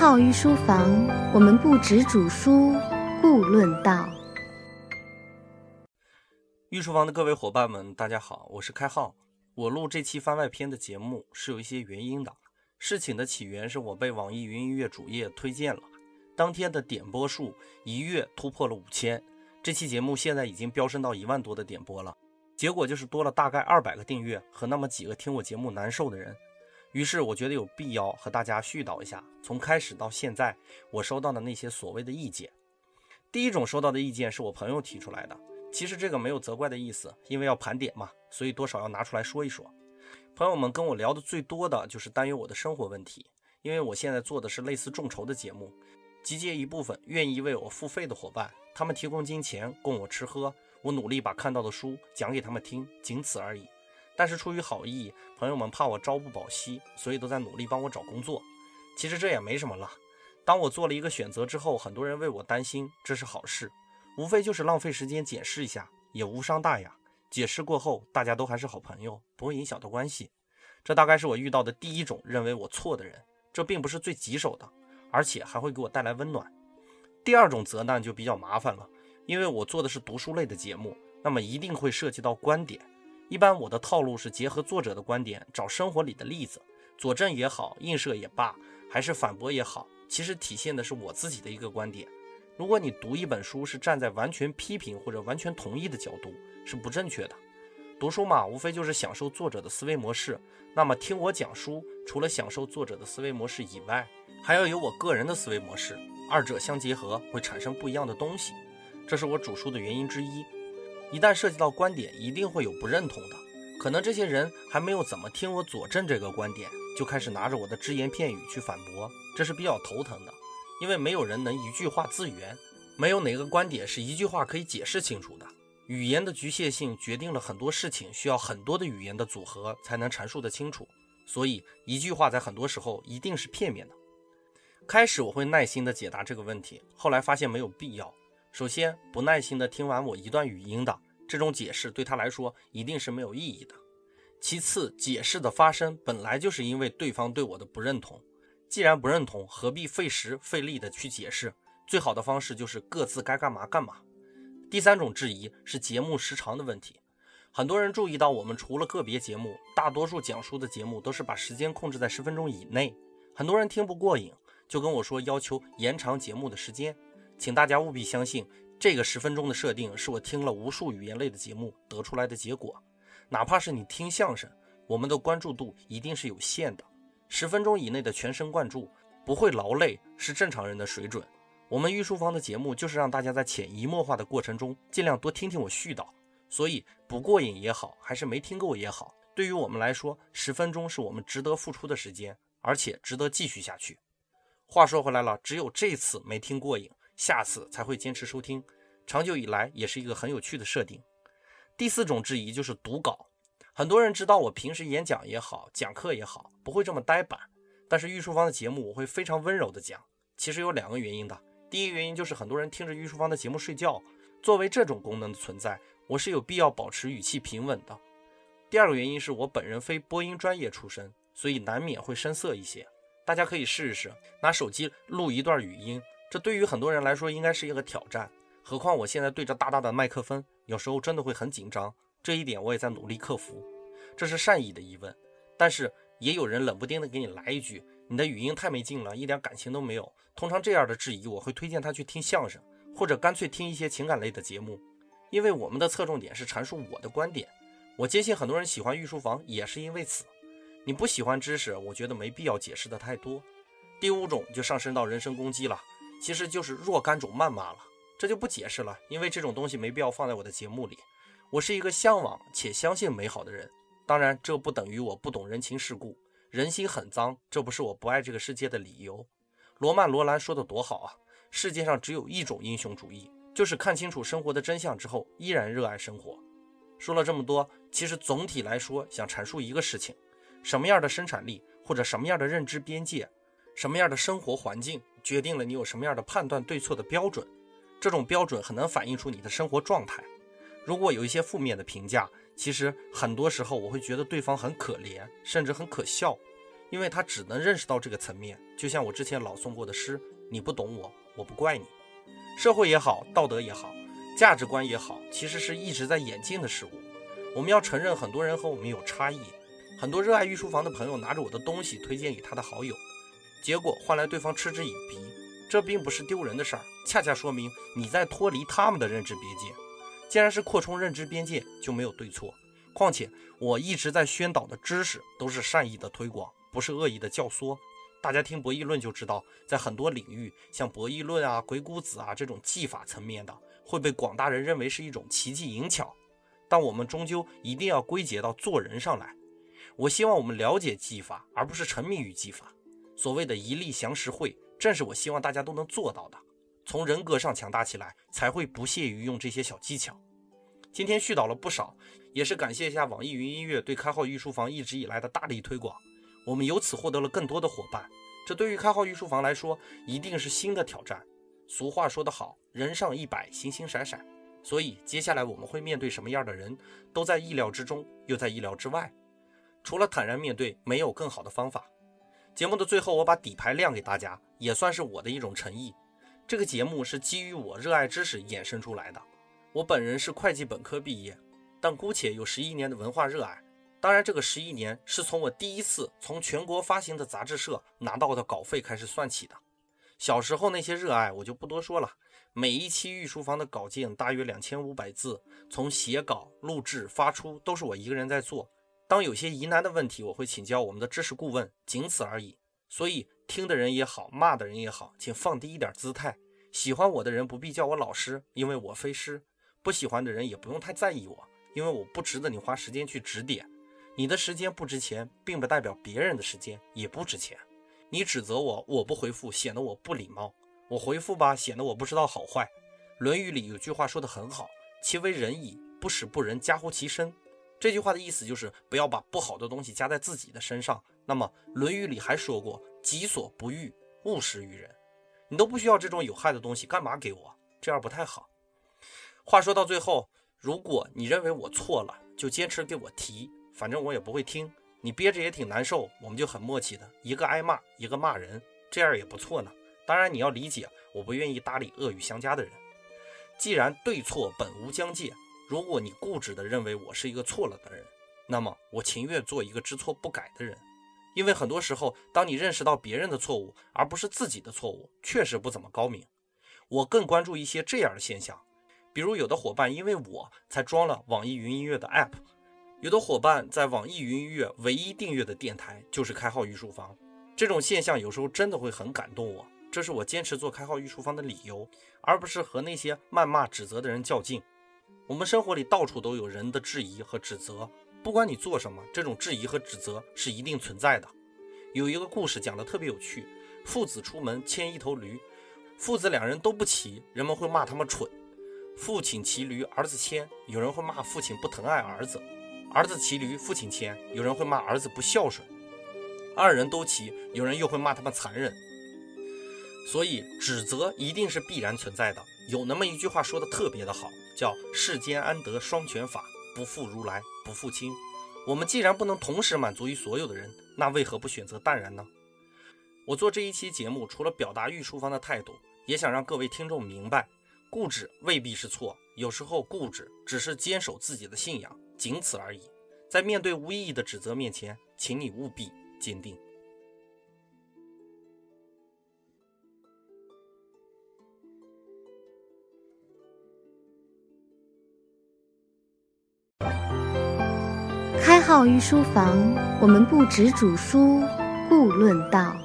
号御书房，我们不止煮书，故论道。御书房的各位伙伴们，大家好，我是开号。我录这期番外篇的节目是有一些原因的。事情的起源是我被网易云音乐主页推荐了，当天的点播数一跃突破了五千。这期节目现在已经飙升到一万多的点播了，结果就是多了大概二百个订阅和那么几个听我节目难受的人。于是我觉得有必要和大家絮叨一下，从开始到现在我收到的那些所谓的意见。第一种收到的意见是我朋友提出来的，其实这个没有责怪的意思，因为要盘点嘛，所以多少要拿出来说一说。朋友们跟我聊的最多的就是担忧我的生活问题，因为我现在做的是类似众筹的节目，集结一部分愿意为我付费的伙伴，他们提供金钱供我吃喝，我努力把看到的书讲给他们听，仅此而已。但是出于好意，朋友们怕我朝不保夕，所以都在努力帮我找工作。其实这也没什么了。当我做了一个选择之后，很多人为我担心，这是好事。无非就是浪费时间解释一下，也无伤大雅。解释过后，大家都还是好朋友，不会影响到关系。这大概是我遇到的第一种认为我错的人。这并不是最棘手的，而且还会给我带来温暖。第二种责难就比较麻烦了，因为我做的是读书类的节目，那么一定会涉及到观点。一般我的套路是结合作者的观点，找生活里的例子，佐证也好，映射也罢，还是反驳也好，其实体现的是我自己的一个观点。如果你读一本书是站在完全批评或者完全同意的角度，是不正确的。读书嘛，无非就是享受作者的思维模式。那么听我讲书，除了享受作者的思维模式以外，还要有我个人的思维模式，二者相结合会产生不一样的东西。这是我主书的原因之一。一旦涉及到观点，一定会有不认同的。可能这些人还没有怎么听我佐证这个观点，就开始拿着我的只言片语去反驳，这是比较头疼的。因为没有人能一句话自圆，没有哪个观点是一句话可以解释清楚的。语言的局限性决定了很多事情需要很多的语言的组合才能阐述得清楚，所以一句话在很多时候一定是片面的。开始我会耐心地解答这个问题，后来发现没有必要。首先，不耐心的听完我一段语音的这种解释，对他来说一定是没有意义的。其次，解释的发生本来就是因为对方对我的不认同，既然不认同，何必费时费力的去解释？最好的方式就是各自该干嘛干嘛。第三种质疑是节目时长的问题，很多人注意到，我们除了个别节目，大多数讲述的节目都是把时间控制在十分钟以内，很多人听不过瘾，就跟我说要求延长节目的时间。请大家务必相信，这个十分钟的设定是我听了无数语言类的节目得出来的结果。哪怕是你听相声，我们的关注度一定是有限的。十分钟以内的全神贯注，不会劳累，是正常人的水准。我们御书房的节目就是让大家在潜移默化的过程中，尽量多听听我絮叨。所以不过瘾也好，还是没听够也好，对于我们来说，十分钟是我们值得付出的时间，而且值得继续下去。话说回来了，只有这次没听过瘾。下次才会坚持收听，长久以来也是一个很有趣的设定。第四种质疑就是读稿，很多人知道我平时演讲也好，讲课也好，不会这么呆板。但是御书房的节目我会非常温柔的讲。其实有两个原因的，第一个原因就是很多人听着御书房的节目睡觉，作为这种功能的存在，我是有必要保持语气平稳的。第二个原因是我本人非播音专业出身，所以难免会生涩一些。大家可以试一试，拿手机录一段语音。这对于很多人来说应该是一个挑战，何况我现在对着大大的麦克风，有时候真的会很紧张。这一点我也在努力克服。这是善意的疑问，但是也有人冷不丁的给你来一句：“你的语音太没劲了，一点感情都没有。”通常这样的质疑，我会推荐他去听相声，或者干脆听一些情感类的节目，因为我们的侧重点是阐述我的观点。我坚信很多人喜欢御书房也是因为此。你不喜欢知识，我觉得没必要解释的太多。第五种就上升到人身攻击了。其实就是若干种谩骂了，这就不解释了，因为这种东西没必要放在我的节目里。我是一个向往且相信美好的人，当然这不等于我不懂人情世故，人心很脏，这不是我不爱这个世界的理由。罗曼·罗兰说的多好啊，世界上只有一种英雄主义，就是看清楚生活的真相之后依然热爱生活。说了这么多，其实总体来说想阐述一个事情：什么样的生产力或者什么样的认知边界，什么样的生活环境。决定了你有什么样的判断对错的标准，这种标准很能反映出你的生活状态。如果有一些负面的评价，其实很多时候我会觉得对方很可怜，甚至很可笑。因为他只能认识到这个层面。就像我之前朗诵过的诗：“你不懂我，我不怪你。”社会也好，道德也好，价值观也好，其实是一直在演进的事物。我们要承认，很多人和我们有差异。很多热爱御书房的朋友拿着我的东西推荐给他的好友，结果换来对方嗤之以鼻。这并不是丢人的事儿，恰恰说明你在脱离他们的认知边界。既然是扩充认知边界，就没有对错。况且我一直在宣导的知识都是善意的推广，不是恶意的教唆。大家听博弈论就知道，在很多领域，像博弈论啊、鬼谷子啊这种技法层面的，会被广大人认为是一种奇技淫巧。但我们终究一定要归结到做人上来。我希望我们了解技法，而不是沉迷于技法。所谓的一力降十会，正是我希望大家都能做到的。从人格上强大起来，才会不屑于用这些小技巧。今天絮叨了不少，也是感谢一下网易云音乐对开号御书房一直以来的大力推广。我们由此获得了更多的伙伴，这对于开号御书房来说，一定是新的挑战。俗话说得好，人上一百，星星闪闪。所以接下来我们会面对什么样的人，都在意料之中，又在意料之外。除了坦然面对，没有更好的方法。节目的最后，我把底牌亮给大家，也算是我的一种诚意。这个节目是基于我热爱知识衍生出来的。我本人是会计本科毕业，但姑且有十一年的文化热爱。当然，这个十一年是从我第一次从全国发行的杂志社拿到的稿费开始算起的。小时候那些热爱我就不多说了。每一期御书房的稿件大约两千五百字，从写稿、录制、发出都是我一个人在做。当有些疑难的问题，我会请教我们的知识顾问，仅此而已。所以听的人也好，骂的人也好，请放低一点姿态。喜欢我的人不必叫我老师，因为我非师；不喜欢的人也不用太在意我，因为我不值得你花时间去指点。你的时间不值钱，并不代表别人的时间也不值钱。你指责我，我不回复，显得我不礼貌；我回复吧，显得我不知道好坏。《论语》里有句话说得很好：“其为仁矣，不使不仁，加乎其身。”这句话的意思就是不要把不好的东西加在自己的身上。那么《论语》里还说过：“己所不欲，勿施于人。”你都不需要这种有害的东西，干嘛给我？这样不太好。话说到最后，如果你认为我错了，就坚持给我提，反正我也不会听。你憋着也挺难受，我们就很默契的，一个挨骂，一个骂人，这样也不错呢。当然你要理解，我不愿意搭理恶语相加的人。既然对错本无疆界。如果你固执地认为我是一个错了的人，那么我情愿做一个知错不改的人，因为很多时候，当你认识到别人的错误，而不是自己的错误，确实不怎么高明。我更关注一些这样的现象，比如有的伙伴因为我才装了网易云音乐的 App，有的伙伴在网易云音乐唯一订阅的电台就是开号御书房，这种现象有时候真的会很感动我，这是我坚持做开号御书房的理由，而不是和那些谩骂指责的人较劲。我们生活里到处都有人的质疑和指责，不管你做什么，这种质疑和指责是一定存在的。有一个故事讲的特别有趣：父子出门牵一头驴，父子两人都不骑，人们会骂他们蠢；父亲骑驴，儿子牵，有人会骂父亲不疼爱儿子；儿子骑驴，父亲牵，有人会骂儿子不孝顺；二人都骑，有人又会骂他们残忍。所以，指责一定是必然存在的。有那么一句话说的特别的好。叫世间安得双全法，不负如来不负卿。我们既然不能同时满足于所有的人，那为何不选择淡然呢？我做这一期节目，除了表达御书房的态度，也想让各位听众明白，固执未必是错，有时候固执只是坚守自己的信仰，仅此而已。在面对无意义的指责面前，请你务必坚定。好于书房，我们不止主书，故论道。